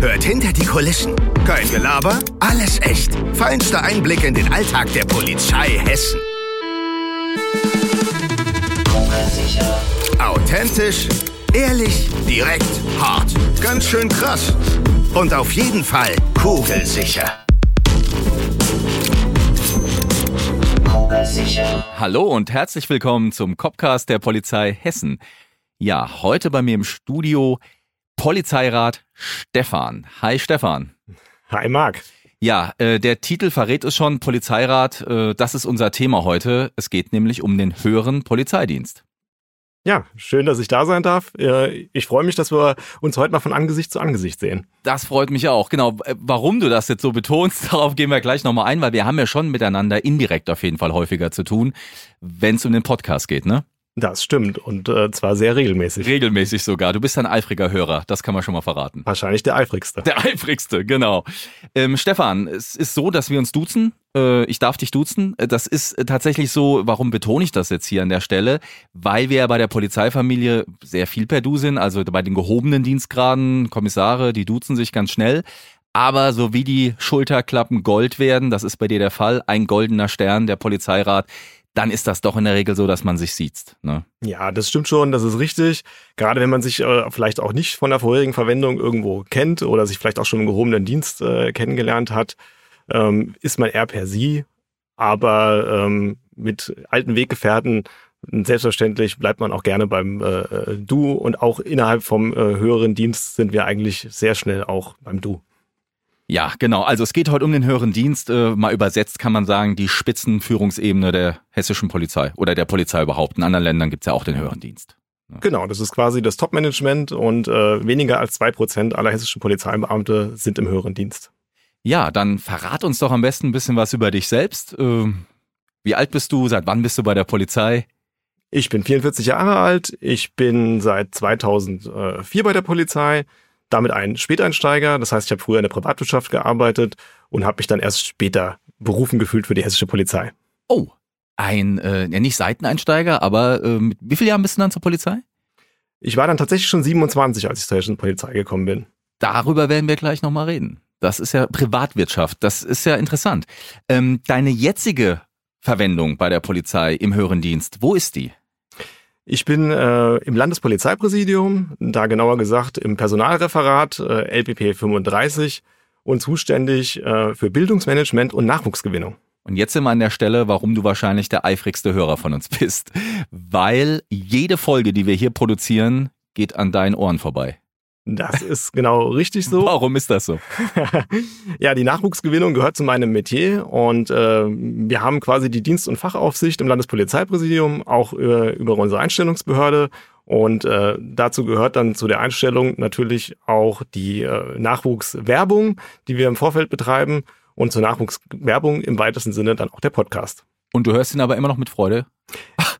Hört hinter die Kulissen. Kein Gelaber, alles echt. Feinster Einblick in den Alltag der Polizei Hessen. Authentisch, ehrlich, direkt, hart. Ganz schön krass. Und auf jeden Fall kugelsicher. Hallo und herzlich willkommen zum Copcast der Polizei Hessen. Ja, heute bei mir im Studio Polizeirat Stefan. Hi Stefan. Hi Marc. Ja, äh, der Titel verrät es schon, Polizeirat, äh, das ist unser Thema heute. Es geht nämlich um den höheren Polizeidienst. Ja, schön, dass ich da sein darf. Äh, ich freue mich, dass wir uns heute mal von Angesicht zu Angesicht sehen. Das freut mich auch. Genau. Warum du das jetzt so betonst, darauf gehen wir gleich nochmal ein, weil wir haben ja schon miteinander indirekt auf jeden Fall häufiger zu tun, wenn es um den Podcast geht, ne? Das stimmt und äh, zwar sehr regelmäßig. Regelmäßig sogar. Du bist ein eifriger Hörer, das kann man schon mal verraten. Wahrscheinlich der eifrigste. Der eifrigste, genau. Ähm, Stefan, es ist so, dass wir uns duzen. Äh, ich darf dich duzen. Das ist tatsächlich so, warum betone ich das jetzt hier an der Stelle? Weil wir ja bei der Polizeifamilie sehr viel per Du sind, also bei den gehobenen Dienstgraden, Kommissare, die duzen sich ganz schnell. Aber so wie die Schulterklappen Gold werden, das ist bei dir der Fall, ein goldener Stern, der Polizeirat, dann ist das doch in der Regel so, dass man sich sieht. Ne? Ja, das stimmt schon, das ist richtig. Gerade wenn man sich äh, vielleicht auch nicht von der vorherigen Verwendung irgendwo kennt oder sich vielleicht auch schon im gehobenen Dienst äh, kennengelernt hat, ähm, ist man eher per Sie. Aber ähm, mit alten Weggefährten selbstverständlich bleibt man auch gerne beim äh, äh Du und auch innerhalb vom äh, höheren Dienst sind wir eigentlich sehr schnell auch beim Du. Ja, genau. Also es geht heute um den höheren Dienst. Äh, mal übersetzt kann man sagen, die Spitzenführungsebene der hessischen Polizei oder der Polizei überhaupt. In anderen Ländern gibt's ja auch den höheren Dienst. Ja. Genau, das ist quasi das Top-Management und äh, weniger als zwei Prozent aller hessischen Polizeibeamte sind im höheren Dienst. Ja, dann verrat uns doch am besten ein bisschen was über dich selbst. Äh, wie alt bist du? Seit wann bist du bei der Polizei? Ich bin 44 Jahre alt. Ich bin seit 2004 bei der Polizei damit ein Späteinsteiger. Das heißt, ich habe früher in der Privatwirtschaft gearbeitet und habe mich dann erst später berufen gefühlt für die hessische Polizei. Oh, ein, äh, ja nicht Seiteneinsteiger, aber äh, mit wie vielen Jahren bist du dann zur Polizei? Ich war dann tatsächlich schon 27, als ich zur hessischen Polizei gekommen bin. Darüber werden wir gleich nochmal reden. Das ist ja Privatwirtschaft, das ist ja interessant. Ähm, deine jetzige Verwendung bei der Polizei im höheren Dienst, wo ist die? Ich bin äh, im Landespolizeipräsidium, da genauer gesagt im Personalreferat äh, LPP 35 und zuständig äh, für Bildungsmanagement und Nachwuchsgewinnung. Und jetzt sind wir an der Stelle, warum du wahrscheinlich der eifrigste Hörer von uns bist. Weil jede Folge, die wir hier produzieren, geht an deinen Ohren vorbei. Das ist genau richtig so. Warum ist das so? ja, die Nachwuchsgewinnung gehört zu meinem Metier und äh, wir haben quasi die Dienst- und Fachaufsicht im Landespolizeipräsidium, auch über, über unsere Einstellungsbehörde. Und äh, dazu gehört dann zu der Einstellung natürlich auch die äh, Nachwuchswerbung, die wir im Vorfeld betreiben und zur Nachwuchswerbung im weitesten Sinne dann auch der Podcast. Und du hörst ihn aber immer noch mit Freude?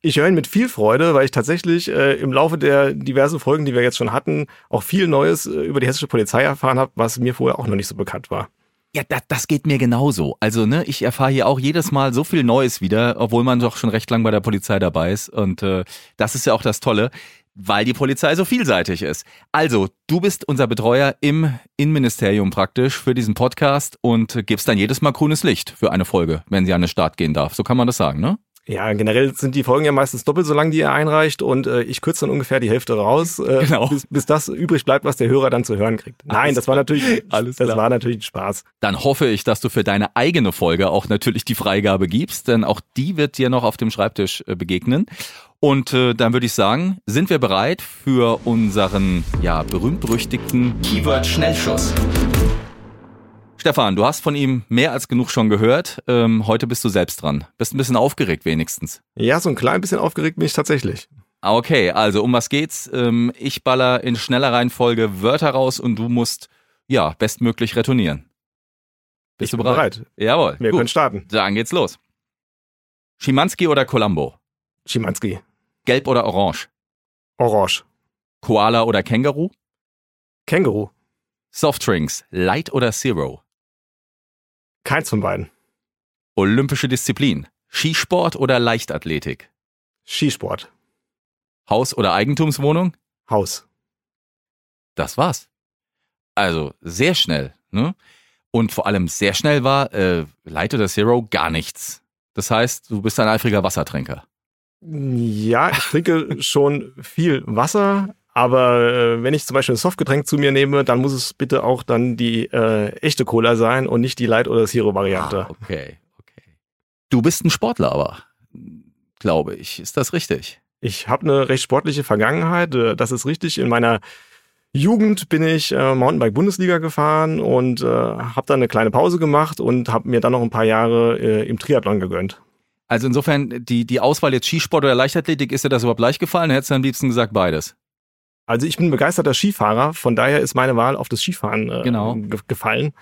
Ich höre ihn mit viel Freude, weil ich tatsächlich äh, im Laufe der diversen Folgen, die wir jetzt schon hatten, auch viel Neues äh, über die hessische Polizei erfahren habe, was mir vorher auch noch nicht so bekannt war. Ja, das, das geht mir genauso. Also, ne, ich erfahre hier auch jedes Mal so viel Neues wieder, obwohl man doch schon recht lang bei der Polizei dabei ist. Und äh, das ist ja auch das Tolle, weil die Polizei so vielseitig ist. Also, du bist unser Betreuer im Innenministerium praktisch für diesen Podcast und gibst dann jedes Mal grünes Licht für eine Folge, wenn sie an den Start gehen darf. So kann man das sagen, ne? Ja, generell sind die Folgen ja meistens doppelt so lang, die er einreicht und äh, ich kürze dann ungefähr die Hälfte raus, äh, genau. bis, bis das übrig bleibt, was der Hörer dann zu hören kriegt. Nein, alles das war natürlich, alles das war natürlich Spaß. Dann hoffe ich, dass du für deine eigene Folge auch natürlich die Freigabe gibst, denn auch die wird dir noch auf dem Schreibtisch äh, begegnen. Und äh, dann würde ich sagen, sind wir bereit für unseren ja berühmt-berüchtigten Keyword-Schnellschuss. Stefan, du hast von ihm mehr als genug schon gehört. Ähm, heute bist du selbst dran. Bist ein bisschen aufgeregt wenigstens. Ja, so ein klein bisschen aufgeregt bin ich tatsächlich. Ah, okay, also um was geht's? Ähm, ich baller in schneller Reihenfolge Wörter raus und du musst ja, bestmöglich retournieren. Bist ich du bereit? bereit. Jawohl. Wir Gut. können starten. Dann geht's los. Schimanski oder Columbo? Schimanski. Gelb oder orange? Orange. Koala oder Känguru? Känguru. Softdrinks, Light oder Zero? Keins von beiden. Olympische Disziplin, Skisport oder Leichtathletik? Skisport. Haus oder Eigentumswohnung? Haus. Das war's. Also sehr schnell, ne? Und vor allem sehr schnell war äh, Light oder Zero gar nichts. Das heißt, du bist ein eifriger Wassertrinker. Ja, ich trinke schon viel Wasser, aber äh, wenn ich zum Beispiel ein Softgetränk zu mir nehme, dann muss es bitte auch dann die äh, echte Cola sein und nicht die Light- oder Zero-Variante. Ah, okay, okay. Du bist ein Sportler, aber glaube ich. Ist das richtig? Ich habe eine recht sportliche Vergangenheit, äh, das ist richtig. In meiner Jugend bin ich äh, Mountainbike-Bundesliga gefahren und äh, habe dann eine kleine Pause gemacht und habe mir dann noch ein paar Jahre äh, im Triathlon gegönnt. Also insofern, die, die Auswahl jetzt Skisport oder Leichtathletik, ist dir das überhaupt leicht gefallen? Hättest du am liebsten gesagt beides? Also ich bin begeisterter Skifahrer, von daher ist meine Wahl auf das Skifahren äh, Genau. ge gefallen.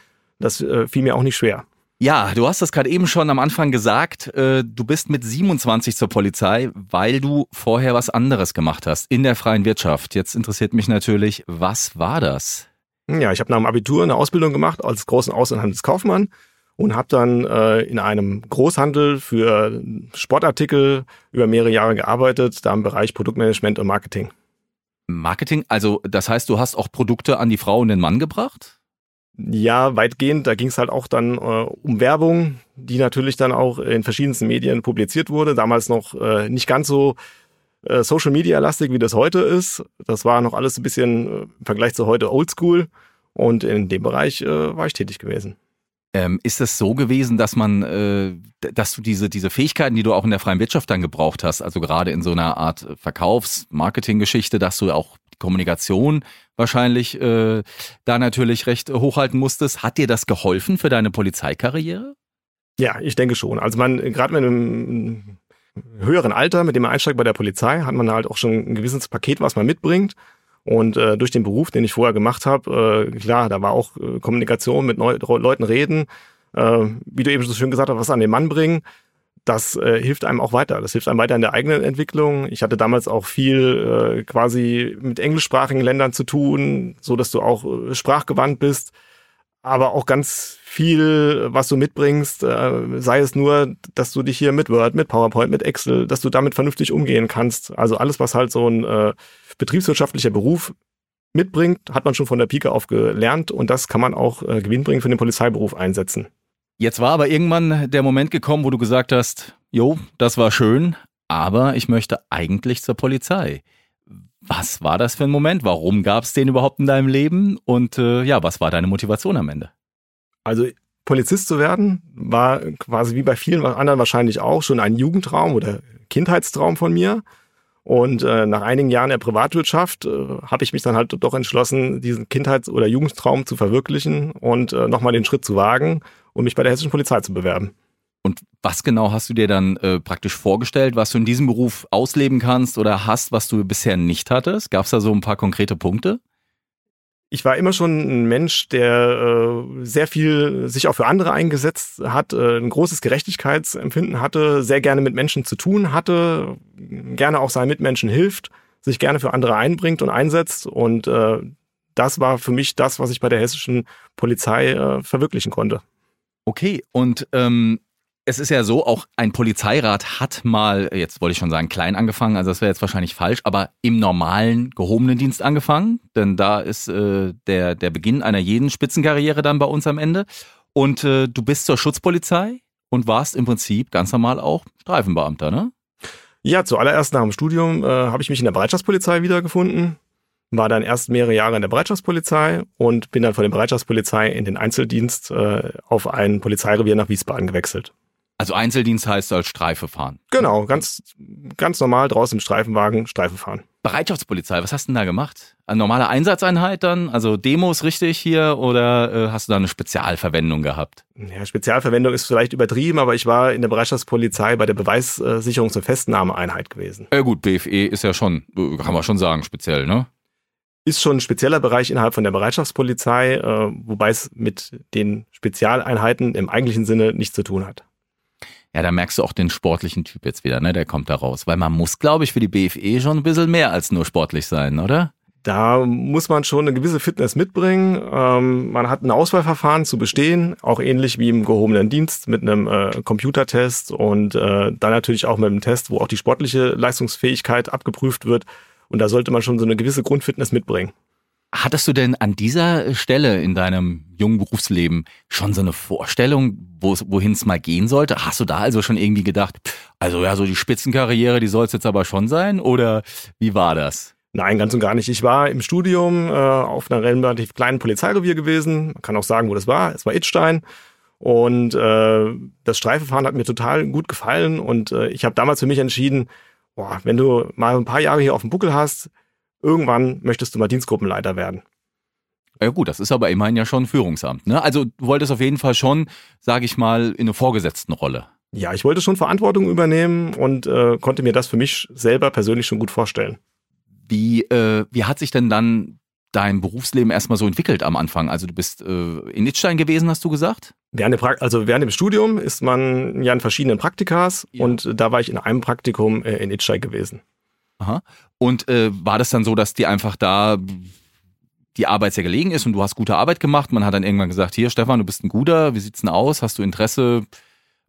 Das äh, fiel mir auch nicht schwer. Ja, du hast das gerade eben schon am Anfang gesagt. Äh, du bist mit 27 zur Polizei, weil du vorher was anderes gemacht hast in der freien Wirtschaft. Jetzt interessiert mich natürlich, was war das? Ja, ich habe nach dem Abitur eine Ausbildung gemacht als großen Außenhandelskaufmann und habe dann äh, in einem Großhandel für Sportartikel über mehrere Jahre gearbeitet, da im Bereich Produktmanagement und Marketing. Marketing, also das heißt, du hast auch Produkte an die Frau und den Mann gebracht? Ja, weitgehend. Da ging es halt auch dann äh, um Werbung, die natürlich dann auch in verschiedensten Medien publiziert wurde. Damals noch äh, nicht ganz so äh, Social Media lastig, wie das heute ist. Das war noch alles ein bisschen äh, im Vergleich zu heute oldschool. Und in dem Bereich äh, war ich tätig gewesen. Ähm, ist es so gewesen, dass man, äh, dass du diese, diese Fähigkeiten, die du auch in der freien Wirtschaft dann gebraucht hast, also gerade in so einer Art Verkaufs-Marketing-Geschichte, dass du auch Kommunikation wahrscheinlich äh, da natürlich recht hochhalten musstest, hat dir das geholfen für deine Polizeikarriere? Ja, ich denke schon. Also man, gerade mit einem höheren Alter, mit dem man einsteigt bei der Polizei, hat man halt auch schon ein gewisses Paket, was man mitbringt. Und äh, durch den Beruf, den ich vorher gemacht habe, äh, klar, da war auch äh, Kommunikation mit Neu Leuten reden, äh, wie du eben so schön gesagt hast, was an den Mann bringen. Das äh, hilft einem auch weiter. Das hilft einem weiter in der eigenen Entwicklung. Ich hatte damals auch viel äh, quasi mit englischsprachigen Ländern zu tun, so dass du auch äh, sprachgewandt bist aber auch ganz viel, was du mitbringst, äh, sei es nur, dass du dich hier mit Word, mit PowerPoint, mit Excel, dass du damit vernünftig umgehen kannst. Also alles, was halt so ein äh, betriebswirtschaftlicher Beruf mitbringt, hat man schon von der Pike auf gelernt und das kann man auch äh, gewinnbringend für den Polizeiberuf einsetzen. Jetzt war aber irgendwann der Moment gekommen, wo du gesagt hast, jo, das war schön, aber ich möchte eigentlich zur Polizei. Was war das für ein Moment? Warum gab es den überhaupt in deinem Leben? Und äh, ja, was war deine Motivation am Ende? Also Polizist zu werden, war quasi wie bei vielen anderen wahrscheinlich auch schon ein Jugendtraum oder Kindheitstraum von mir. Und äh, nach einigen Jahren der Privatwirtschaft äh, habe ich mich dann halt doch entschlossen, diesen Kindheits- oder Jugendtraum zu verwirklichen und äh, nochmal den Schritt zu wagen und mich bei der hessischen Polizei zu bewerben. Und was genau hast du dir dann äh, praktisch vorgestellt, was du in diesem Beruf ausleben kannst oder hast, was du bisher nicht hattest? Gab es da so ein paar konkrete Punkte? Ich war immer schon ein Mensch, der äh, sehr viel sich auch für andere eingesetzt hat, äh, ein großes Gerechtigkeitsempfinden hatte, sehr gerne mit Menschen zu tun hatte, gerne auch seinen Mitmenschen hilft, sich gerne für andere einbringt und einsetzt. Und äh, das war für mich das, was ich bei der hessischen Polizei äh, verwirklichen konnte. Okay, und ähm, es ist ja so, auch ein Polizeirat hat mal, jetzt wollte ich schon sagen, klein angefangen, also das wäre jetzt wahrscheinlich falsch, aber im normalen gehobenen Dienst angefangen, denn da ist äh, der, der Beginn einer jeden Spitzenkarriere dann bei uns am Ende. Und äh, du bist zur Schutzpolizei und warst im Prinzip ganz normal auch Streifenbeamter, ne? Ja, zuallererst nach dem Studium äh, habe ich mich in der Bereitschaftspolizei wiedergefunden, war dann erst mehrere Jahre in der Bereitschaftspolizei und bin dann von der Bereitschaftspolizei in den Einzeldienst äh, auf ein Polizeirevier nach Wiesbaden gewechselt. Also Einzeldienst heißt als Streife fahren. Genau, ganz, ganz normal draußen im Streifenwagen Streife fahren. Bereitschaftspolizei, was hast du denn da gemacht? Eine normale Einsatzeinheit dann? Also Demos richtig hier oder äh, hast du da eine Spezialverwendung gehabt? Ja, Spezialverwendung ist vielleicht übertrieben, aber ich war in der Bereitschaftspolizei bei der Beweissicherungs- und Festnahmeeinheit gewesen. Ja gut, BFE ist ja schon, kann man schon sagen, speziell, ne? ist schon ein spezieller Bereich innerhalb von der Bereitschaftspolizei, äh, wobei es mit den Spezialeinheiten im eigentlichen Sinne nichts zu tun hat. Ja, da merkst du auch den sportlichen Typ jetzt wieder, ne? Der kommt da raus. Weil man muss, glaube ich, für die BFE schon ein bisschen mehr als nur sportlich sein, oder? Da muss man schon eine gewisse Fitness mitbringen. Ähm, man hat ein Auswahlverfahren zu bestehen, auch ähnlich wie im gehobenen Dienst mit einem äh, Computertest und äh, dann natürlich auch mit einem Test, wo auch die sportliche Leistungsfähigkeit abgeprüft wird. Und da sollte man schon so eine gewisse Grundfitness mitbringen. Hattest du denn an dieser Stelle in deinem jungen Berufsleben schon so eine Vorstellung, wohin es mal gehen sollte? Hast du da also schon irgendwie gedacht, also ja, so die Spitzenkarriere, die soll es jetzt aber schon sein? Oder wie war das? Nein, ganz und gar nicht. Ich war im Studium äh, auf einer relativ kleinen Polizeirevier gewesen. Man kann auch sagen, wo das war. Es war Itstein. Und äh, das Streifenfahren hat mir total gut gefallen. Und äh, ich habe damals für mich entschieden, boah, wenn du mal ein paar Jahre hier auf dem Buckel hast, irgendwann möchtest du mal Dienstgruppenleiter werden. Ja gut, das ist aber immerhin ja schon ein Führungsamt. Ne? Also du wolltest auf jeden Fall schon, sage ich mal, in eine vorgesetzten Rolle. Ja, ich wollte schon Verantwortung übernehmen und äh, konnte mir das für mich selber persönlich schon gut vorstellen. Wie, äh, wie hat sich denn dann dein Berufsleben erstmal so entwickelt am Anfang? Also du bist äh, in Nitzstein gewesen, hast du gesagt? Während dem, also während dem Studium ist man ja in verschiedenen Praktikas ja. und da war ich in einem Praktikum äh, in Itstein gewesen. Aha. Und äh, war das dann so, dass die einfach da die Arbeit sehr gelegen ist und du hast gute Arbeit gemacht? Man hat dann irgendwann gesagt, hier Stefan, du bist ein guter, wie sieht's denn aus? Hast du Interesse,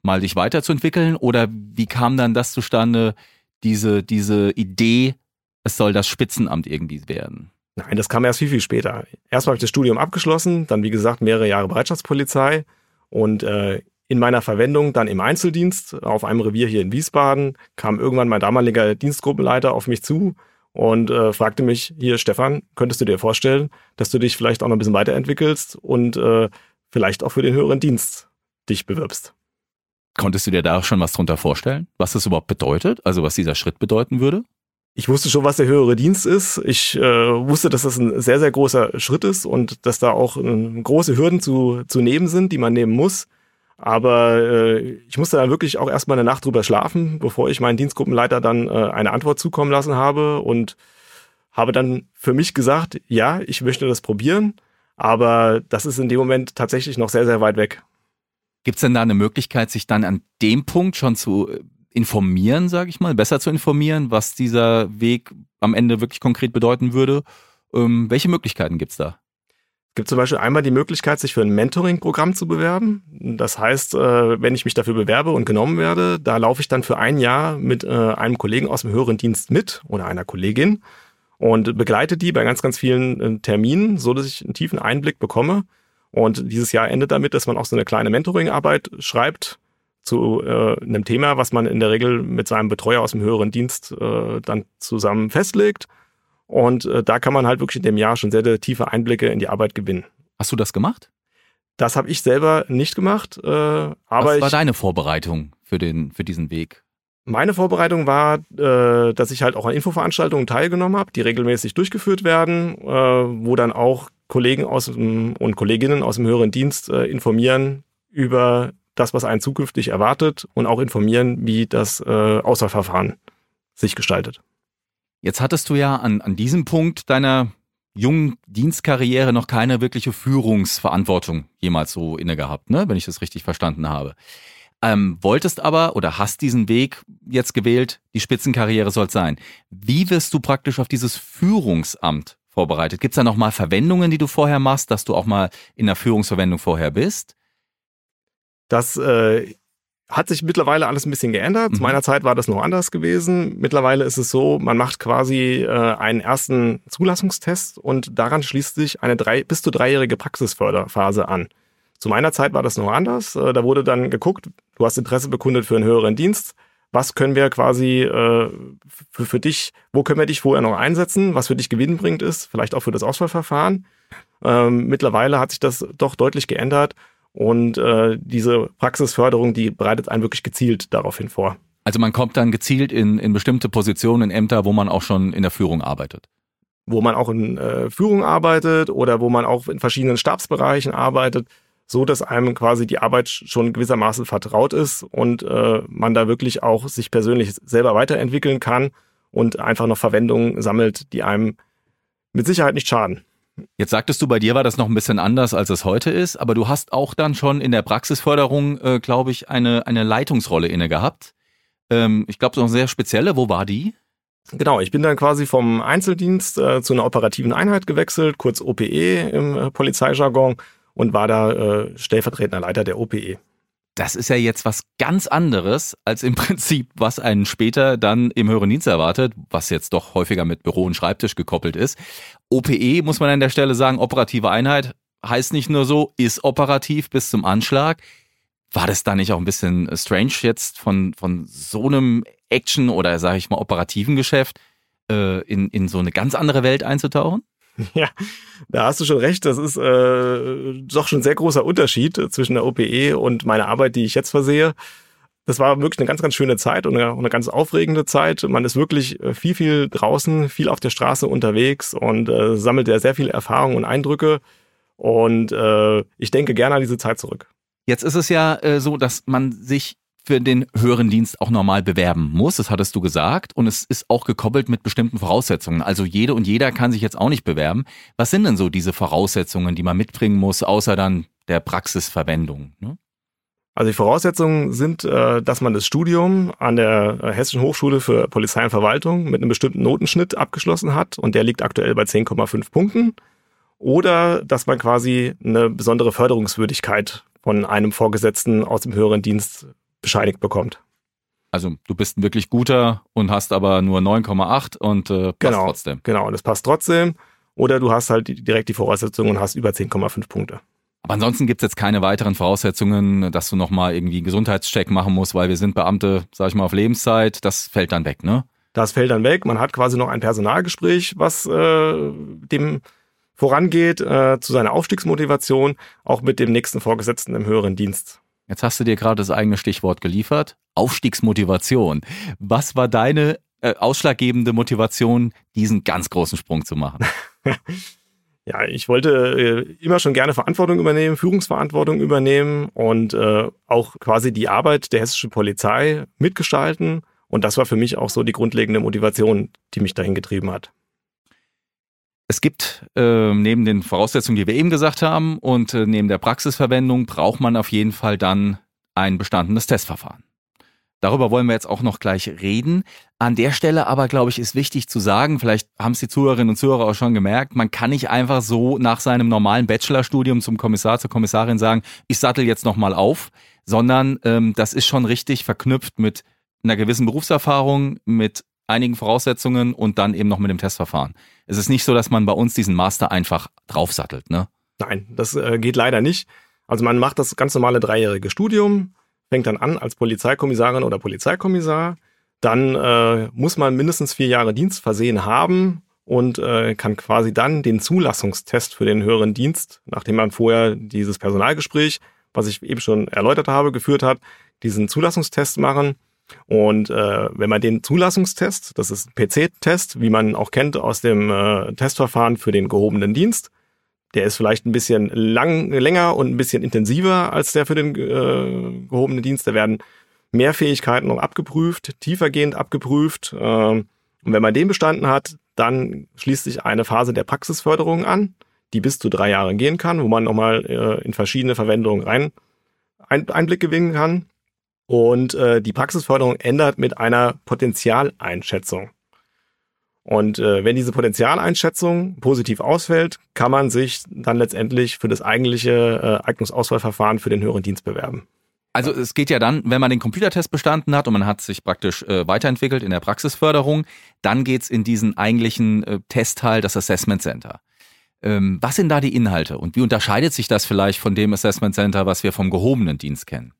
mal dich weiterzuentwickeln? Oder wie kam dann das zustande, diese, diese Idee, es soll das Spitzenamt irgendwie werden? Nein, das kam erst viel, viel später. Erst habe ich das Studium abgeschlossen, dann wie gesagt mehrere Jahre Bereitschaftspolizei und äh, in meiner Verwendung dann im Einzeldienst auf einem Revier hier in Wiesbaden kam irgendwann mein damaliger Dienstgruppenleiter auf mich zu und äh, fragte mich, hier Stefan, könntest du dir vorstellen, dass du dich vielleicht auch noch ein bisschen weiterentwickelst und äh, vielleicht auch für den höheren Dienst dich bewirbst? Konntest du dir da schon was drunter vorstellen, was das überhaupt bedeutet, also was dieser Schritt bedeuten würde? Ich wusste schon, was der höhere Dienst ist. Ich äh, wusste, dass das ein sehr, sehr großer Schritt ist und dass da auch äh, große Hürden zu, zu nehmen sind, die man nehmen muss. Aber äh, ich musste dann wirklich auch erstmal eine Nacht drüber schlafen, bevor ich meinen Dienstgruppenleiter dann äh, eine Antwort zukommen lassen habe und habe dann für mich gesagt, ja, ich möchte das probieren, aber das ist in dem Moment tatsächlich noch sehr, sehr weit weg. Gibt es denn da eine Möglichkeit, sich dann an dem Punkt schon zu äh, informieren, sage ich mal, besser zu informieren, was dieser Weg am Ende wirklich konkret bedeuten würde? Ähm, welche Möglichkeiten gibt's da? Gibt zum Beispiel einmal die Möglichkeit, sich für ein Mentoring-Programm zu bewerben. Das heißt, äh, wenn ich mich dafür bewerbe und genommen werde, da laufe ich dann für ein Jahr mit äh, einem Kollegen aus dem höheren Dienst mit oder einer Kollegin und begleite die bei ganz, ganz vielen äh, Terminen, so dass ich einen tiefen Einblick bekomme. Und dieses Jahr endet damit, dass man auch so eine kleine Mentoring-Arbeit schreibt zu einem Thema, was man in der Regel mit seinem Betreuer aus dem höheren Dienst dann zusammen festlegt und äh, da kann man halt wirklich in dem Jahr schon sehr, sehr tiefe Einblicke in die Arbeit gewinnen. Hast du das gemacht? Das habe ich selber nicht gemacht. Äh, aber Was war ich, deine Vorbereitung für, den, für diesen Weg? Meine Vorbereitung war, äh, dass ich halt auch an Infoveranstaltungen teilgenommen habe, die regelmäßig durchgeführt werden, äh, wo dann auch Kollegen aus dem, und Kolleginnen aus dem höheren Dienst äh, informieren über das, was einen zukünftig erwartet und auch informieren, wie das äh, Auswahlverfahren sich gestaltet. Jetzt hattest du ja an, an diesem Punkt deiner jungen Dienstkarriere noch keine wirkliche Führungsverantwortung jemals so inne gehabt, ne? wenn ich das richtig verstanden habe. Ähm, wolltest aber oder hast diesen Weg jetzt gewählt, die Spitzenkarriere soll sein. Wie wirst du praktisch auf dieses Führungsamt vorbereitet? Gibt es da nochmal Verwendungen, die du vorher machst, dass du auch mal in der Führungsverwendung vorher bist? Das äh, hat sich mittlerweile alles ein bisschen geändert. Mhm. Zu meiner Zeit war das noch anders gewesen. Mittlerweile ist es so, man macht quasi äh, einen ersten Zulassungstest und daran schließt sich eine drei, bis zu dreijährige Praxisförderphase an. Zu meiner Zeit war das noch anders. Äh, da wurde dann geguckt, du hast Interesse bekundet für einen höheren Dienst. Was können wir quasi äh, für, für dich, wo können wir dich vorher noch einsetzen, was für dich gewinnbringend ist, vielleicht auch für das Auswahlverfahren. Ähm, mittlerweile hat sich das doch deutlich geändert und äh, diese Praxisförderung, die bereitet einen wirklich gezielt daraufhin vor. Also man kommt dann gezielt in, in bestimmte Positionen, in Ämter, wo man auch schon in der Führung arbeitet. Wo man auch in äh, Führung arbeitet oder wo man auch in verschiedenen Stabsbereichen arbeitet, so dass einem quasi die Arbeit schon gewissermaßen vertraut ist und äh, man da wirklich auch sich persönlich selber weiterentwickeln kann und einfach noch Verwendungen sammelt, die einem mit Sicherheit nicht schaden. Jetzt sagtest du, bei dir war das noch ein bisschen anders, als es heute ist, aber du hast auch dann schon in der Praxisförderung, äh, glaube ich, eine, eine Leitungsrolle inne gehabt. Ähm, ich glaube, so eine sehr spezielle. Wo war die? Genau, ich bin dann quasi vom Einzeldienst äh, zu einer operativen Einheit gewechselt, kurz OPE im äh, Polizeijargon und war da äh, stellvertretender Leiter der OPE. Das ist ja jetzt was ganz anderes als im Prinzip, was einen später dann im höheren Dienst erwartet, was jetzt doch häufiger mit Büro und Schreibtisch gekoppelt ist. OPE muss man an der Stelle sagen, operative Einheit heißt nicht nur so, ist operativ bis zum Anschlag. War das da nicht auch ein bisschen strange jetzt von, von so einem Action oder sage ich mal operativen Geschäft äh, in, in so eine ganz andere Welt einzutauchen? Ja, da hast du schon recht. Das ist äh, doch schon ein sehr großer Unterschied zwischen der OPE und meiner Arbeit, die ich jetzt versehe. Das war wirklich eine ganz, ganz schöne Zeit und eine, eine ganz aufregende Zeit. Man ist wirklich äh, viel, viel draußen, viel auf der Straße unterwegs und äh, sammelt ja sehr viel Erfahrung und Eindrücke. Und äh, ich denke gerne an diese Zeit zurück. Jetzt ist es ja äh, so, dass man sich für den höheren Dienst auch normal bewerben muss. Das hattest du gesagt. Und es ist auch gekoppelt mit bestimmten Voraussetzungen. Also jede und jeder kann sich jetzt auch nicht bewerben. Was sind denn so diese Voraussetzungen, die man mitbringen muss, außer dann der Praxisverwendung? Ne? Also die Voraussetzungen sind, äh, dass man das Studium an der äh, Hessischen Hochschule für Polizei und Verwaltung mit einem bestimmten Notenschnitt abgeschlossen hat und der liegt aktuell bei 10,5 Punkten. Oder dass man quasi eine besondere Förderungswürdigkeit von einem Vorgesetzten aus dem höheren Dienst bescheinigt bekommt. Also du bist ein wirklich guter und hast aber nur 9,8 und äh, passt genau, trotzdem. Genau, und es passt trotzdem. Oder du hast halt direkt die Voraussetzungen und hast über 10,5 Punkte. Aber ansonsten gibt es jetzt keine weiteren Voraussetzungen, dass du nochmal irgendwie einen Gesundheitscheck machen musst, weil wir sind Beamte, sag ich mal, auf Lebenszeit. Das fällt dann weg, ne? Das fällt dann weg. Man hat quasi noch ein Personalgespräch, was äh, dem vorangeht äh, zu seiner Aufstiegsmotivation, auch mit dem nächsten Vorgesetzten im höheren Dienst. Jetzt hast du dir gerade das eigene Stichwort geliefert. Aufstiegsmotivation. Was war deine äh, ausschlaggebende Motivation, diesen ganz großen Sprung zu machen? ja, ich wollte äh, immer schon gerne Verantwortung übernehmen, Führungsverantwortung übernehmen und äh, auch quasi die Arbeit der hessischen Polizei mitgestalten. Und das war für mich auch so die grundlegende Motivation, die mich dahin getrieben hat. Es gibt äh, neben den Voraussetzungen, die wir eben gesagt haben, und äh, neben der Praxisverwendung braucht man auf jeden Fall dann ein bestandenes Testverfahren. Darüber wollen wir jetzt auch noch gleich reden. An der Stelle aber, glaube ich, ist wichtig zu sagen, vielleicht haben es die Zuhörerinnen und Zuhörer auch schon gemerkt, man kann nicht einfach so nach seinem normalen Bachelorstudium zum Kommissar, zur Kommissarin sagen, ich sattel jetzt nochmal auf, sondern ähm, das ist schon richtig verknüpft mit einer gewissen Berufserfahrung, mit einigen Voraussetzungen und dann eben noch mit dem Testverfahren. Es ist nicht so, dass man bei uns diesen Master einfach draufsattelt, ne? Nein, das äh, geht leider nicht. Also man macht das ganz normale dreijährige Studium, fängt dann an als Polizeikommissarin oder Polizeikommissar. Dann äh, muss man mindestens vier Jahre Dienst versehen haben und äh, kann quasi dann den Zulassungstest für den höheren Dienst, nachdem man vorher dieses Personalgespräch, was ich eben schon erläutert habe, geführt hat, diesen Zulassungstest machen und äh, wenn man den Zulassungstest, das ist ein PC-Test, wie man auch kennt aus dem äh, Testverfahren für den gehobenen Dienst, der ist vielleicht ein bisschen lang, länger und ein bisschen intensiver als der für den äh, gehobenen Dienst. Da werden mehr Fähigkeiten noch abgeprüft, tiefergehend abgeprüft. Äh, und wenn man den bestanden hat, dann schließt sich eine Phase der Praxisförderung an, die bis zu drei Jahre gehen kann, wo man nochmal äh, in verschiedene Verwendungen rein Einblick gewinnen kann. Und äh, die Praxisförderung ändert mit einer Potenzialeinschätzung. Und äh, wenn diese Potenzialeinschätzung positiv ausfällt, kann man sich dann letztendlich für das eigentliche äh, Eignungsauswahlverfahren für den höheren Dienst bewerben. Also es geht ja dann, wenn man den Computertest bestanden hat und man hat sich praktisch äh, weiterentwickelt in der Praxisförderung, dann geht's in diesen eigentlichen äh, Testteil, das Assessment Center. Ähm, was sind da die Inhalte und wie unterscheidet sich das vielleicht von dem Assessment Center, was wir vom gehobenen Dienst kennen?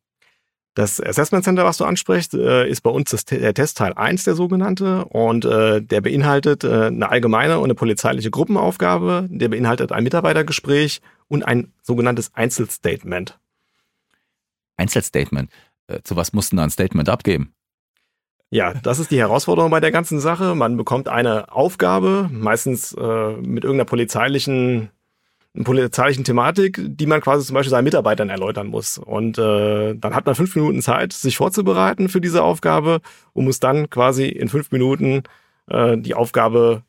Das Assessment Center, was du ansprichst, äh, ist bei uns der Testteil 1, der sogenannte. Und äh, der beinhaltet äh, eine allgemeine und eine polizeiliche Gruppenaufgabe. Der beinhaltet ein Mitarbeitergespräch und ein sogenanntes Einzelstatement. Einzelstatement? Zu was mussten da ein Statement abgeben? Ja, das ist die Herausforderung bei der ganzen Sache. Man bekommt eine Aufgabe, meistens äh, mit irgendeiner polizeilichen polizeilichen Thematik, die man quasi zum Beispiel seinen Mitarbeitern erläutern muss. Und äh, dann hat man fünf Minuten Zeit, sich vorzubereiten für diese Aufgabe und muss dann quasi in fünf Minuten äh, die Aufgabe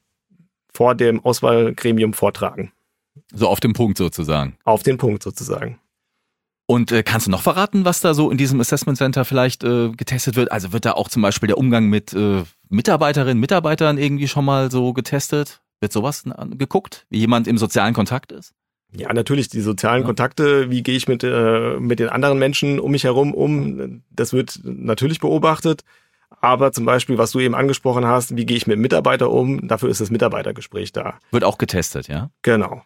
vor dem Auswahlgremium vortragen. So auf den Punkt sozusagen. Auf den Punkt sozusagen. Und äh, kannst du noch verraten, was da so in diesem Assessment Center vielleicht äh, getestet wird? Also wird da auch zum Beispiel der Umgang mit äh, Mitarbeiterinnen, Mitarbeitern irgendwie schon mal so getestet? Wird sowas geguckt, wie jemand im sozialen Kontakt ist? Ja, natürlich die sozialen ja. Kontakte. Wie gehe ich mit äh, mit den anderen Menschen um mich herum um? Das wird natürlich beobachtet. Aber zum Beispiel, was du eben angesprochen hast, wie gehe ich mit Mitarbeiter um? Dafür ist das Mitarbeitergespräch da. Wird auch getestet, ja? Genau.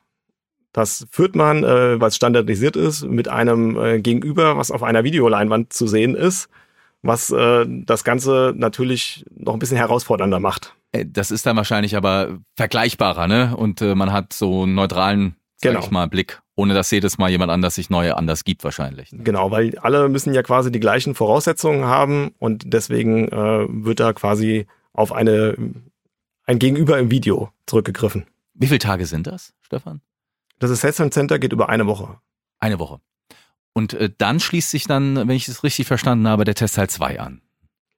Das führt man, äh, weil es standardisiert ist, mit einem äh, Gegenüber, was auf einer Videoleinwand zu sehen ist, was äh, das Ganze natürlich noch ein bisschen herausfordernder macht. Äh, das ist dann wahrscheinlich aber vergleichbarer, ne? Und äh, man hat so einen neutralen, sag genau. ich mal, Blick, ohne dass jedes Mal jemand anders sich neue anders gibt wahrscheinlich. Ne? Genau, weil alle müssen ja quasi die gleichen Voraussetzungen haben und deswegen äh, wird da quasi auf eine ein Gegenüber im Video zurückgegriffen. Wie viele Tage sind das, Stefan? Das Assessment Center geht über eine Woche. Eine Woche. Und äh, dann schließt sich dann, wenn ich es richtig verstanden habe, der Testteil 2 an.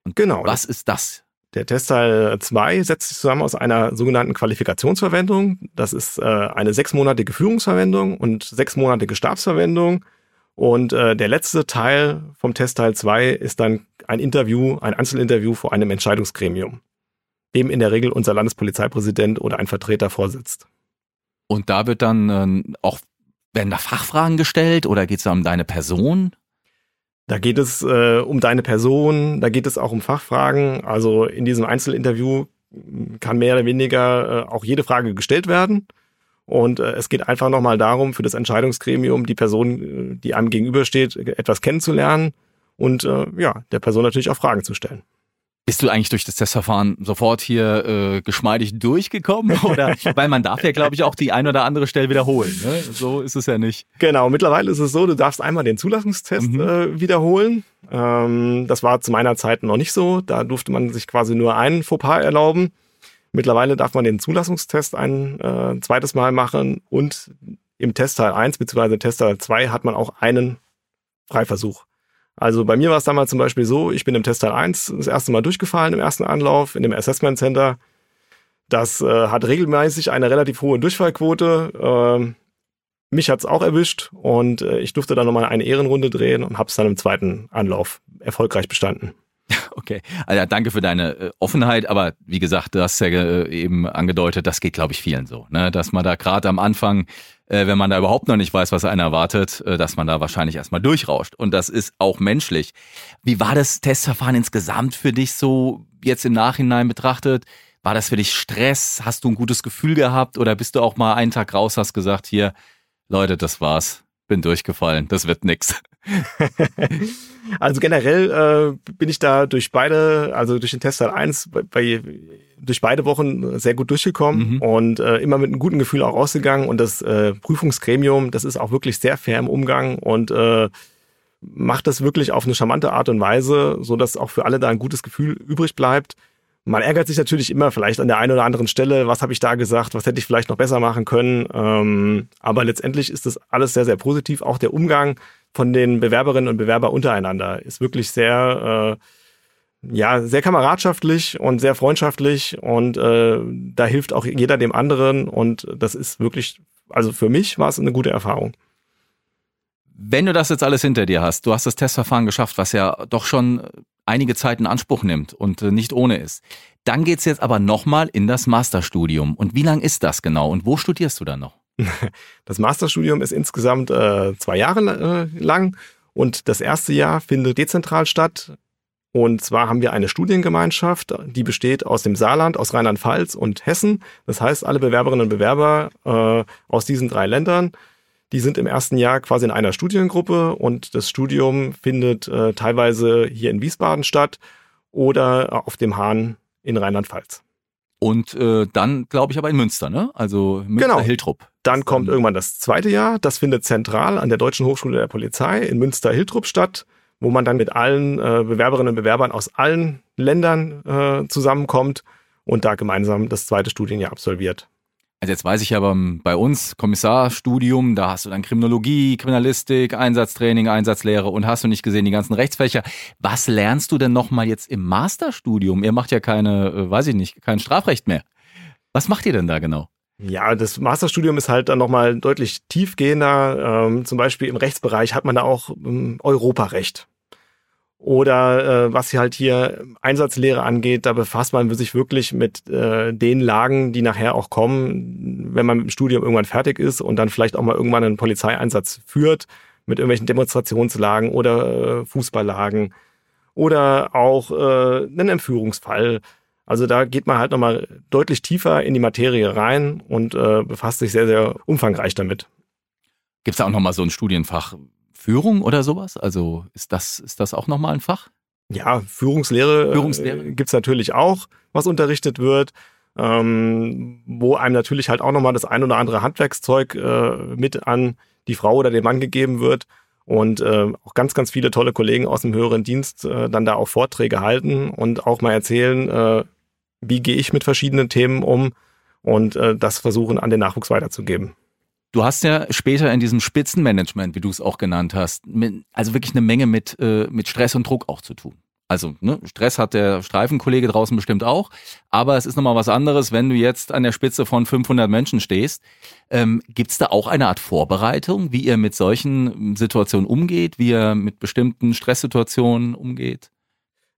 Und genau. Was ist das? Der Testteil 2 setzt sich zusammen aus einer sogenannten Qualifikationsverwendung. Das ist äh, eine sechsmonatige Führungsverwendung und sechsmonatige Stabsverwendung. Und äh, der letzte Teil vom Testteil 2 ist dann ein Interview, ein Einzelinterview vor einem Entscheidungsgremium, dem in der Regel unser Landespolizeipräsident oder ein Vertreter vorsitzt. Und da wird dann äh, auch, werden da Fachfragen gestellt oder geht es da um deine Person? Da geht es äh, um deine Person, da geht es auch um Fachfragen. Also in diesem Einzelinterview kann mehr oder weniger äh, auch jede Frage gestellt werden. Und äh, es geht einfach nochmal darum, für das Entscheidungsgremium die Person, äh, die einem gegenübersteht, etwas kennenzulernen und äh, ja, der Person natürlich auch Fragen zu stellen. Bist du eigentlich durch das Testverfahren sofort hier äh, geschmeidig durchgekommen? Oder weil man darf ja, glaube ich, auch die ein oder andere Stelle wiederholen. Ne? So ist es ja nicht. Genau, mittlerweile ist es so, du darfst einmal den Zulassungstest mhm. äh, wiederholen. Ähm, das war zu meiner Zeit noch nicht so. Da durfte man sich quasi nur einen Fauxpas erlauben. Mittlerweile darf man den Zulassungstest ein äh, zweites Mal machen und im Testteil 1 bzw. Testteil 2 hat man auch einen Freiversuch. Also bei mir war es damals zum Beispiel so, ich bin im Testteil 1 das erste Mal durchgefallen im ersten Anlauf in dem Assessment Center. Das äh, hat regelmäßig eine relativ hohe Durchfallquote. Ähm, mich hat's auch erwischt und äh, ich durfte dann nochmal eine Ehrenrunde drehen und habe es dann im zweiten Anlauf erfolgreich bestanden. Okay, also danke für deine äh, Offenheit, aber wie gesagt, du hast ja äh, eben angedeutet, das geht, glaube ich, vielen so, ne? dass man da gerade am Anfang, äh, wenn man da überhaupt noch nicht weiß, was einen erwartet, dass man da wahrscheinlich erstmal durchrauscht und das ist auch menschlich. Wie war das Testverfahren insgesamt für dich so jetzt im Nachhinein betrachtet? War das für dich Stress? Hast du ein gutes Gefühl gehabt oder bist du auch mal einen Tag raus, hast gesagt, hier, Leute, das war's, bin durchgefallen, das wird nix. also generell äh, bin ich da durch beide, also durch den Testteil 1, bei, bei, durch beide Wochen sehr gut durchgekommen mhm. und äh, immer mit einem guten Gefühl auch rausgegangen. Und das äh, Prüfungsgremium, das ist auch wirklich sehr fair im Umgang und äh, macht das wirklich auf eine charmante Art und Weise, so dass auch für alle da ein gutes Gefühl übrig bleibt. Man ärgert sich natürlich immer vielleicht an der einen oder anderen Stelle, was habe ich da gesagt, was hätte ich vielleicht noch besser machen können. Ähm, aber letztendlich ist das alles sehr, sehr positiv. Auch der Umgang von den Bewerberinnen und Bewerbern untereinander ist wirklich sehr, äh, ja, sehr kameradschaftlich und sehr freundschaftlich und äh, da hilft auch jeder dem anderen und das ist wirklich, also für mich war es eine gute Erfahrung. Wenn du das jetzt alles hinter dir hast, du hast das Testverfahren geschafft, was ja doch schon einige Zeit in Anspruch nimmt und äh, nicht ohne ist. Dann geht's jetzt aber nochmal in das Masterstudium. Und wie lang ist das genau und wo studierst du dann noch? Das Masterstudium ist insgesamt äh, zwei Jahre äh, lang und das erste Jahr findet dezentral statt. Und zwar haben wir eine Studiengemeinschaft, die besteht aus dem Saarland, aus Rheinland-Pfalz und Hessen. Das heißt, alle Bewerberinnen und Bewerber äh, aus diesen drei Ländern, die sind im ersten Jahr quasi in einer Studiengruppe und das Studium findet äh, teilweise hier in Wiesbaden statt oder auf dem Hahn in Rheinland-Pfalz. Und äh, dann, glaube ich, aber in Münster, ne? Also Münster genau. Hiltrup. Dann kommt irgendwann das zweite Jahr. Das findet zentral an der Deutschen Hochschule der Polizei in Münster-Hiltrup statt, wo man dann mit allen äh, Bewerberinnen und Bewerbern aus allen Ländern äh, zusammenkommt und da gemeinsam das zweite Studienjahr absolviert. Also jetzt weiß ich aber ähm, bei uns Kommissarstudium, da hast du dann Kriminologie, Kriminalistik, Einsatztraining, Einsatzlehre und hast du nicht gesehen die ganzen Rechtsfächer. Was lernst du denn nochmal jetzt im Masterstudium? Ihr macht ja keine, äh, weiß ich nicht, kein Strafrecht mehr. Was macht ihr denn da genau? Ja, das Masterstudium ist halt dann nochmal deutlich tiefgehender. Ähm, zum Beispiel im Rechtsbereich hat man da auch ähm, Europarecht. Oder äh, was hier halt hier Einsatzlehre angeht, da befasst man sich wirklich mit äh, den Lagen, die nachher auch kommen, wenn man mit dem Studium irgendwann fertig ist und dann vielleicht auch mal irgendwann einen Polizeieinsatz führt, mit irgendwelchen Demonstrationslagen oder äh, Fußballlagen oder auch äh, einen Entführungsfall. Also da geht man halt nochmal deutlich tiefer in die Materie rein und äh, befasst sich sehr, sehr umfangreich damit. Gibt es da auch nochmal so ein Studienfach Führung oder sowas? Also ist das, ist das auch nochmal ein Fach? Ja, Führungslehre, Führungslehre. Äh, gibt's natürlich auch, was unterrichtet wird, ähm, wo einem natürlich halt auch nochmal das ein oder andere Handwerkszeug äh, mit an die Frau oder den Mann gegeben wird und äh, auch ganz, ganz viele tolle Kollegen aus dem höheren Dienst äh, dann da auch Vorträge halten und auch mal erzählen, äh, wie gehe ich mit verschiedenen Themen um und äh, das versuchen an den Nachwuchs weiterzugeben. Du hast ja später in diesem Spitzenmanagement, wie du es auch genannt hast, mit, also wirklich eine Menge mit, äh, mit Stress und Druck auch zu tun. Also ne, Stress hat der Streifenkollege draußen bestimmt auch, aber es ist nochmal was anderes, wenn du jetzt an der Spitze von 500 Menschen stehst. Ähm, Gibt es da auch eine Art Vorbereitung, wie ihr mit solchen Situationen umgeht, wie ihr mit bestimmten Stresssituationen umgeht?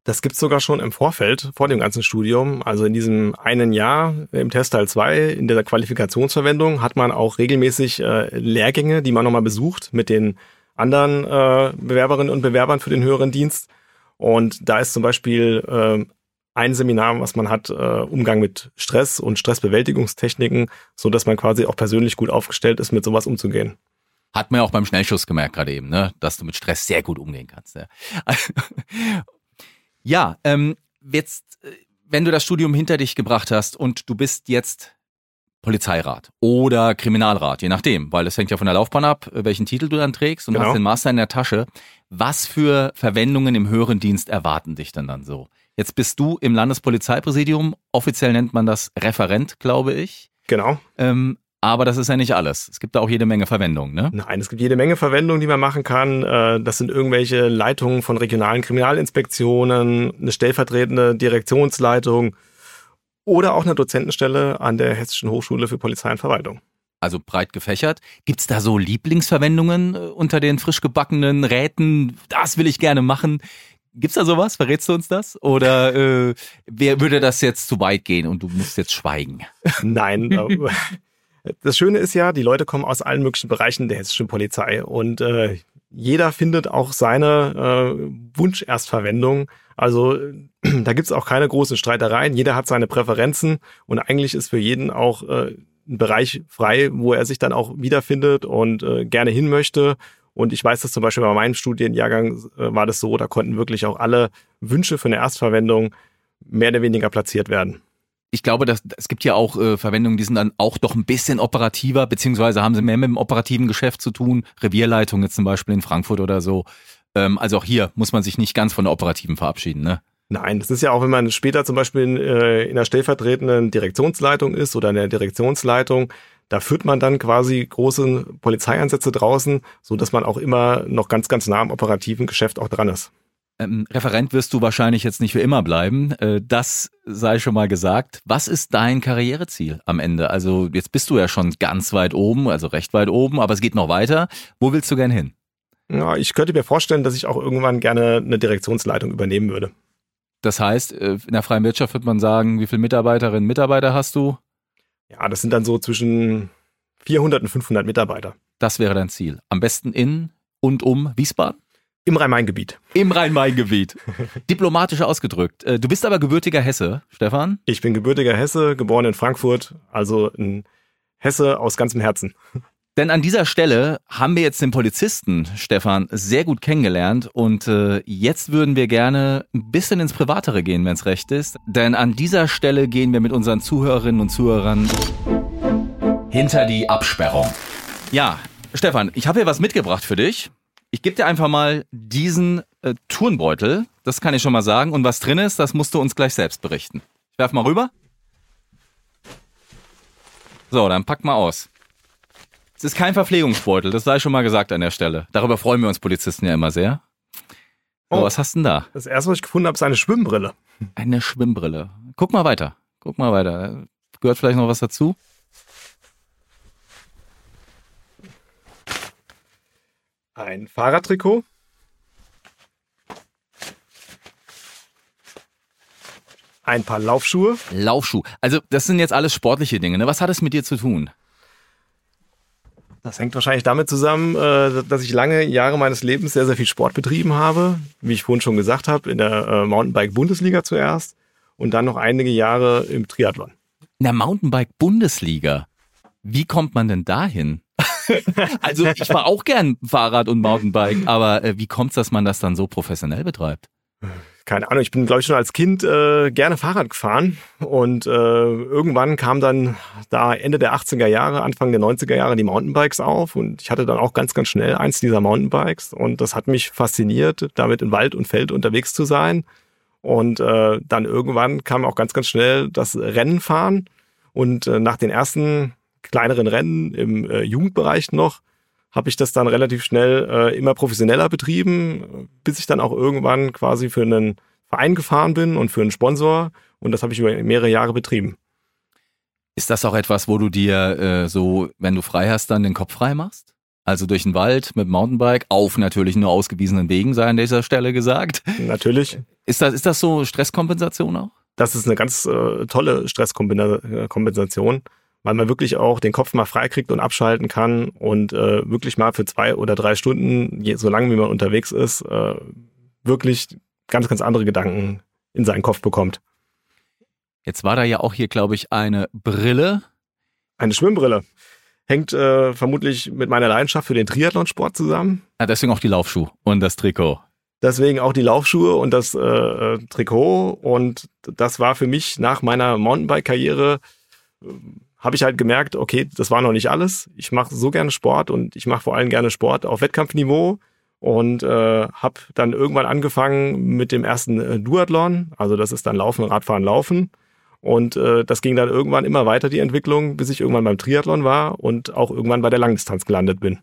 Das gibt's sogar schon im Vorfeld, vor dem ganzen Studium. Also in diesem einen Jahr im Testteil 2, in der Qualifikationsverwendung, hat man auch regelmäßig äh, Lehrgänge, die man nochmal besucht mit den anderen äh, Bewerberinnen und Bewerbern für den höheren Dienst. Und da ist zum Beispiel äh, ein Seminar, was man hat, äh, Umgang mit Stress und Stressbewältigungstechniken, so dass man quasi auch persönlich gut aufgestellt ist, mit sowas umzugehen. Hat man ja auch beim Schnellschuss gemerkt gerade eben, ne? dass du mit Stress sehr gut umgehen kannst. Ja. Ja, ähm, jetzt, äh, wenn du das Studium hinter dich gebracht hast und du bist jetzt Polizeirat oder Kriminalrat, je nachdem, weil es hängt ja von der Laufbahn ab, äh, welchen Titel du dann trägst und genau. hast den Master in der Tasche. Was für Verwendungen im höheren Dienst erwarten dich denn dann so? Jetzt bist du im Landespolizeipräsidium, offiziell nennt man das Referent, glaube ich. Genau. Ähm, aber das ist ja nicht alles. Es gibt da auch jede Menge Verwendungen, ne? Nein, es gibt jede Menge Verwendungen, die man machen kann. Äh, das sind irgendwelche Leitungen von regionalen Kriminalinspektionen, eine stellvertretende Direktionsleitung oder auch eine Dozentenstelle an der Hessischen Hochschule für Polizei und Verwaltung. Also breit gefächert. Gibt's da so Lieblingsverwendungen äh, unter den frisch gebackenen Räten? Das will ich gerne machen. Gibt's da sowas? Verrätst du uns das? Oder äh, wer würde das jetzt zu weit gehen und du musst jetzt schweigen? Nein, Das Schöne ist ja, die Leute kommen aus allen möglichen Bereichen der hessischen Polizei und äh, jeder findet auch seine äh, Wunscherstverwendung. Also da gibt's auch keine großen Streitereien. Jeder hat seine Präferenzen und eigentlich ist für jeden auch äh, ein Bereich frei, wo er sich dann auch wiederfindet und äh, gerne hin möchte. Und ich weiß dass zum Beispiel bei meinem Studienjahrgang äh, war das so, da konnten wirklich auch alle Wünsche für eine Erstverwendung mehr oder weniger platziert werden ich glaube, dass, es gibt ja auch äh, Verwendungen, die sind dann auch doch ein bisschen operativer, beziehungsweise haben sie mehr mit dem operativen Geschäft zu tun. Revierleitung jetzt zum Beispiel in Frankfurt oder so. Ähm, also auch hier muss man sich nicht ganz von der operativen verabschieden, ne? Nein, das ist ja auch, wenn man später zum Beispiel in, äh, in der stellvertretenden Direktionsleitung ist oder in der Direktionsleitung, da führt man dann quasi große Polizeieinsätze draußen, so dass man auch immer noch ganz, ganz nah am operativen Geschäft auch dran ist. Ähm, Referent wirst du wahrscheinlich jetzt nicht für immer bleiben. Äh, das sei schon mal gesagt. Was ist dein Karriereziel am Ende? Also jetzt bist du ja schon ganz weit oben, also recht weit oben, aber es geht noch weiter. Wo willst du gern hin? Ja, ich könnte mir vorstellen, dass ich auch irgendwann gerne eine Direktionsleitung übernehmen würde. Das heißt, äh, in der freien Wirtschaft wird man sagen, wie viele Mitarbeiterinnen und Mitarbeiter hast du? Ja, das sind dann so zwischen 400 und 500 Mitarbeiter. Das wäre dein Ziel. Am besten in und um Wiesbaden? Im Rhein-Main-Gebiet. Im Rhein-Main-Gebiet. Diplomatisch ausgedrückt. Äh, du bist aber gebürtiger Hesse, Stefan? Ich bin gebürtiger Hesse, geboren in Frankfurt, also ein Hesse aus ganzem Herzen. Denn an dieser Stelle haben wir jetzt den Polizisten, Stefan, sehr gut kennengelernt und äh, jetzt würden wir gerne ein bisschen ins Privatere gehen, wenn es recht ist. Denn an dieser Stelle gehen wir mit unseren Zuhörerinnen und Zuhörern hinter die Absperrung. Ja, Stefan, ich habe hier was mitgebracht für dich. Ich gebe dir einfach mal diesen äh, Turnbeutel, das kann ich schon mal sagen. Und was drin ist, das musst du uns gleich selbst berichten. Ich werf mal rüber. So, dann pack mal aus. Es ist kein Verpflegungsbeutel, das sei schon mal gesagt an der Stelle. Darüber freuen wir uns Polizisten ja immer sehr. So, oh, was hast du denn da? Das erste, was ich gefunden habe, ist eine Schwimmbrille. Eine Schwimmbrille. Guck mal weiter. Guck mal weiter. Gehört vielleicht noch was dazu? Ein Fahrradtrikot. Ein paar Laufschuhe. Laufschuh. Also das sind jetzt alles sportliche Dinge. Ne? Was hat es mit dir zu tun? Das hängt wahrscheinlich damit zusammen, äh, dass ich lange Jahre meines Lebens sehr, sehr viel Sport betrieben habe. Wie ich vorhin schon gesagt habe, in der äh, Mountainbike-Bundesliga zuerst und dann noch einige Jahre im Triathlon. In der Mountainbike-Bundesliga. Wie kommt man denn dahin? also ich war auch gern Fahrrad und Mountainbike, aber äh, wie kommt es, dass man das dann so professionell betreibt? keine Ahnung, ich bin, glaube ich, schon als Kind äh, gerne Fahrrad gefahren. Und äh, irgendwann kam dann da Ende der 80er Jahre, Anfang der 90er Jahre die Mountainbikes auf. Und ich hatte dann auch ganz, ganz schnell eins dieser Mountainbikes. Und das hat mich fasziniert, damit in Wald und Feld unterwegs zu sein. Und äh, dann irgendwann kam auch ganz, ganz schnell das Rennenfahren. Und äh, nach den ersten kleineren Rennen im äh, Jugendbereich noch, habe ich das dann relativ schnell äh, immer professioneller betrieben, bis ich dann auch irgendwann quasi für einen Verein gefahren bin und für einen Sponsor und das habe ich über mehrere Jahre betrieben. Ist das auch etwas, wo du dir äh, so, wenn du frei hast, dann den Kopf frei machst? Also durch den Wald mit dem Mountainbike auf natürlich nur ausgewiesenen Wegen, sei an dieser Stelle gesagt. Natürlich. Ist das, ist das so Stresskompensation auch? Das ist eine ganz äh, tolle Stresskompensation weil man wirklich auch den Kopf mal freikriegt und abschalten kann und äh, wirklich mal für zwei oder drei Stunden, je, so lange wie man unterwegs ist, äh, wirklich ganz, ganz andere Gedanken in seinen Kopf bekommt. Jetzt war da ja auch hier, glaube ich, eine Brille. Eine Schwimmbrille. Hängt äh, vermutlich mit meiner Leidenschaft für den Triathlonsport zusammen. Ja, deswegen auch die Laufschuhe und das Trikot. Deswegen auch die Laufschuhe und das äh, äh Trikot. Und das war für mich nach meiner Mountainbike-Karriere habe ich halt gemerkt, okay, das war noch nicht alles. Ich mache so gerne Sport und ich mache vor allem gerne Sport auf Wettkampfniveau und äh, habe dann irgendwann angefangen mit dem ersten äh, Duathlon. Also das ist dann Laufen, Radfahren, Laufen. Und äh, das ging dann irgendwann immer weiter, die Entwicklung, bis ich irgendwann beim Triathlon war und auch irgendwann bei der Langdistanz gelandet bin.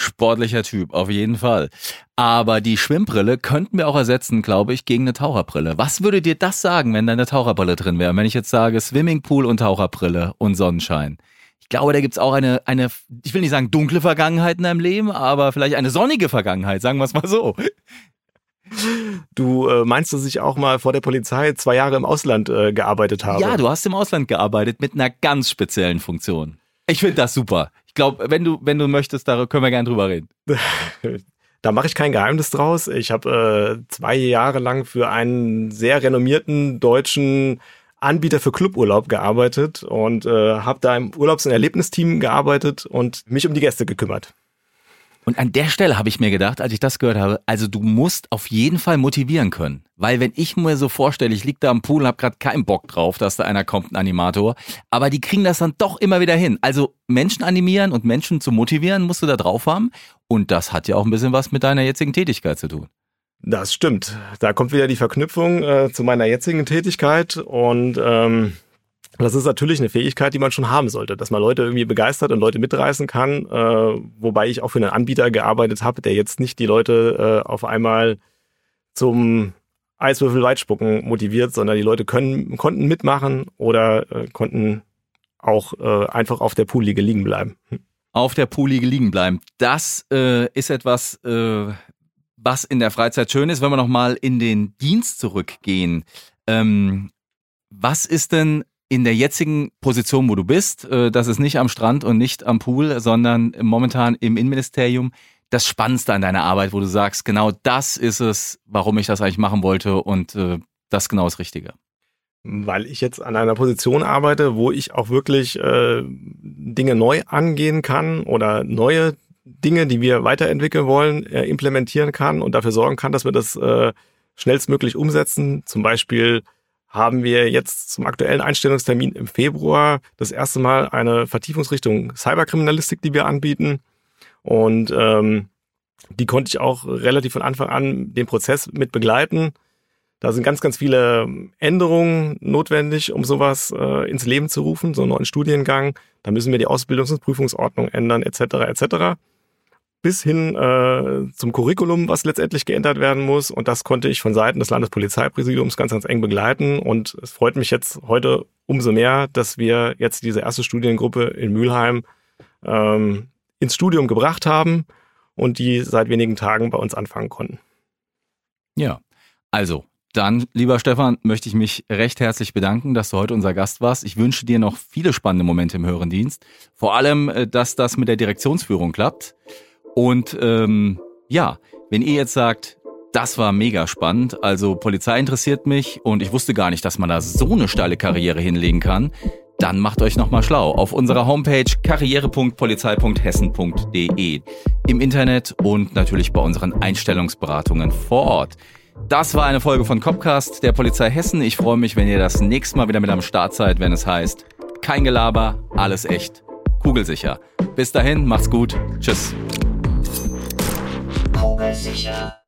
Sportlicher Typ, auf jeden Fall. Aber die Schwimmbrille könnten wir auch ersetzen, glaube ich, gegen eine Taucherbrille. Was würde dir das sagen, wenn da eine Taucherbrille drin wäre? Wenn ich jetzt sage Swimmingpool und Taucherbrille und Sonnenschein. Ich glaube, da gibt's auch eine, eine, ich will nicht sagen dunkle Vergangenheit in deinem Leben, aber vielleicht eine sonnige Vergangenheit, sagen wir es mal so. Du äh, meinst, dass ich auch mal vor der Polizei zwei Jahre im Ausland äh, gearbeitet habe? Ja, du hast im Ausland gearbeitet mit einer ganz speziellen Funktion. Ich finde das super. Ich glaube, wenn du, wenn du möchtest, da können wir gerne drüber reden. Da mache ich kein Geheimnis draus. Ich habe äh, zwei Jahre lang für einen sehr renommierten deutschen Anbieter für Cluburlaub gearbeitet und äh, habe da im Urlaubs- und Erlebnisteam gearbeitet und mich um die Gäste gekümmert. Und an der Stelle habe ich mir gedacht, als ich das gehört habe, also du musst auf jeden Fall motivieren können. Weil wenn ich mir so vorstelle, ich liege da am Pool und habe gerade keinen Bock drauf, dass da einer kommt, ein Animator, aber die kriegen das dann doch immer wieder hin. Also Menschen animieren und Menschen zu motivieren musst du da drauf haben. Und das hat ja auch ein bisschen was mit deiner jetzigen Tätigkeit zu tun. Das stimmt. Da kommt wieder die Verknüpfung äh, zu meiner jetzigen Tätigkeit und ähm, das ist natürlich eine Fähigkeit, die man schon haben sollte, dass man Leute irgendwie begeistert und Leute mitreißen kann. Äh, wobei ich auch für einen Anbieter gearbeitet habe, der jetzt nicht die Leute äh, auf einmal zum Eiswürfel weitspucken motiviert, sondern die Leute können, konnten mitmachen oder äh, konnten auch äh, einfach auf der Poolliege liegen bleiben. Hm. Auf der Poolliege liegen bleiben. Das äh, ist etwas, äh, was in der Freizeit schön ist, wenn wir nochmal in den Dienst zurückgehen. Ähm, was ist denn in der jetzigen Position, wo du bist, äh, das ist nicht am Strand und nicht am Pool, sondern momentan im Innenministerium, das Spannendste an deiner Arbeit, wo du sagst, genau das ist es, warum ich das eigentlich machen wollte und äh, das genau das Richtige? Weil ich jetzt an einer Position arbeite, wo ich auch wirklich äh, Dinge neu angehen kann oder neue Dinge, die wir weiterentwickeln wollen, äh, implementieren kann und dafür sorgen kann, dass wir das äh, schnellstmöglich umsetzen. Zum Beispiel haben wir jetzt zum aktuellen Einstellungstermin im Februar das erste Mal eine Vertiefungsrichtung Cyberkriminalistik, die wir anbieten. Und ähm, die konnte ich auch relativ von Anfang an den Prozess mit begleiten. Da sind ganz, ganz viele Änderungen notwendig, um sowas äh, ins Leben zu rufen, so einen neuen Studiengang. Da müssen wir die Ausbildungs- und Prüfungsordnung ändern, etc. etc bis hin äh, zum Curriculum, was letztendlich geändert werden muss. Und das konnte ich von Seiten des Landespolizeipräsidiums ganz, ganz eng begleiten. Und es freut mich jetzt heute umso mehr, dass wir jetzt diese erste Studiengruppe in Mülheim ähm, ins Studium gebracht haben und die seit wenigen Tagen bei uns anfangen konnten. Ja, also dann, lieber Stefan, möchte ich mich recht herzlich bedanken, dass du heute unser Gast warst. Ich wünsche dir noch viele spannende Momente im höheren Dienst. Vor allem, äh, dass das mit der Direktionsführung klappt. Und ähm, ja, wenn ihr jetzt sagt, das war mega spannend, also Polizei interessiert mich und ich wusste gar nicht, dass man da so eine steile Karriere hinlegen kann, dann macht euch nochmal schlau auf unserer Homepage karriere.polizei.hessen.de, im Internet und natürlich bei unseren Einstellungsberatungen vor Ort. Das war eine Folge von Copcast der Polizei Hessen. Ich freue mich, wenn ihr das nächste Mal wieder mit am Start seid, wenn es heißt, kein Gelaber, alles echt, kugelsicher. Bis dahin, macht's gut. Tschüss. Kugelsicher.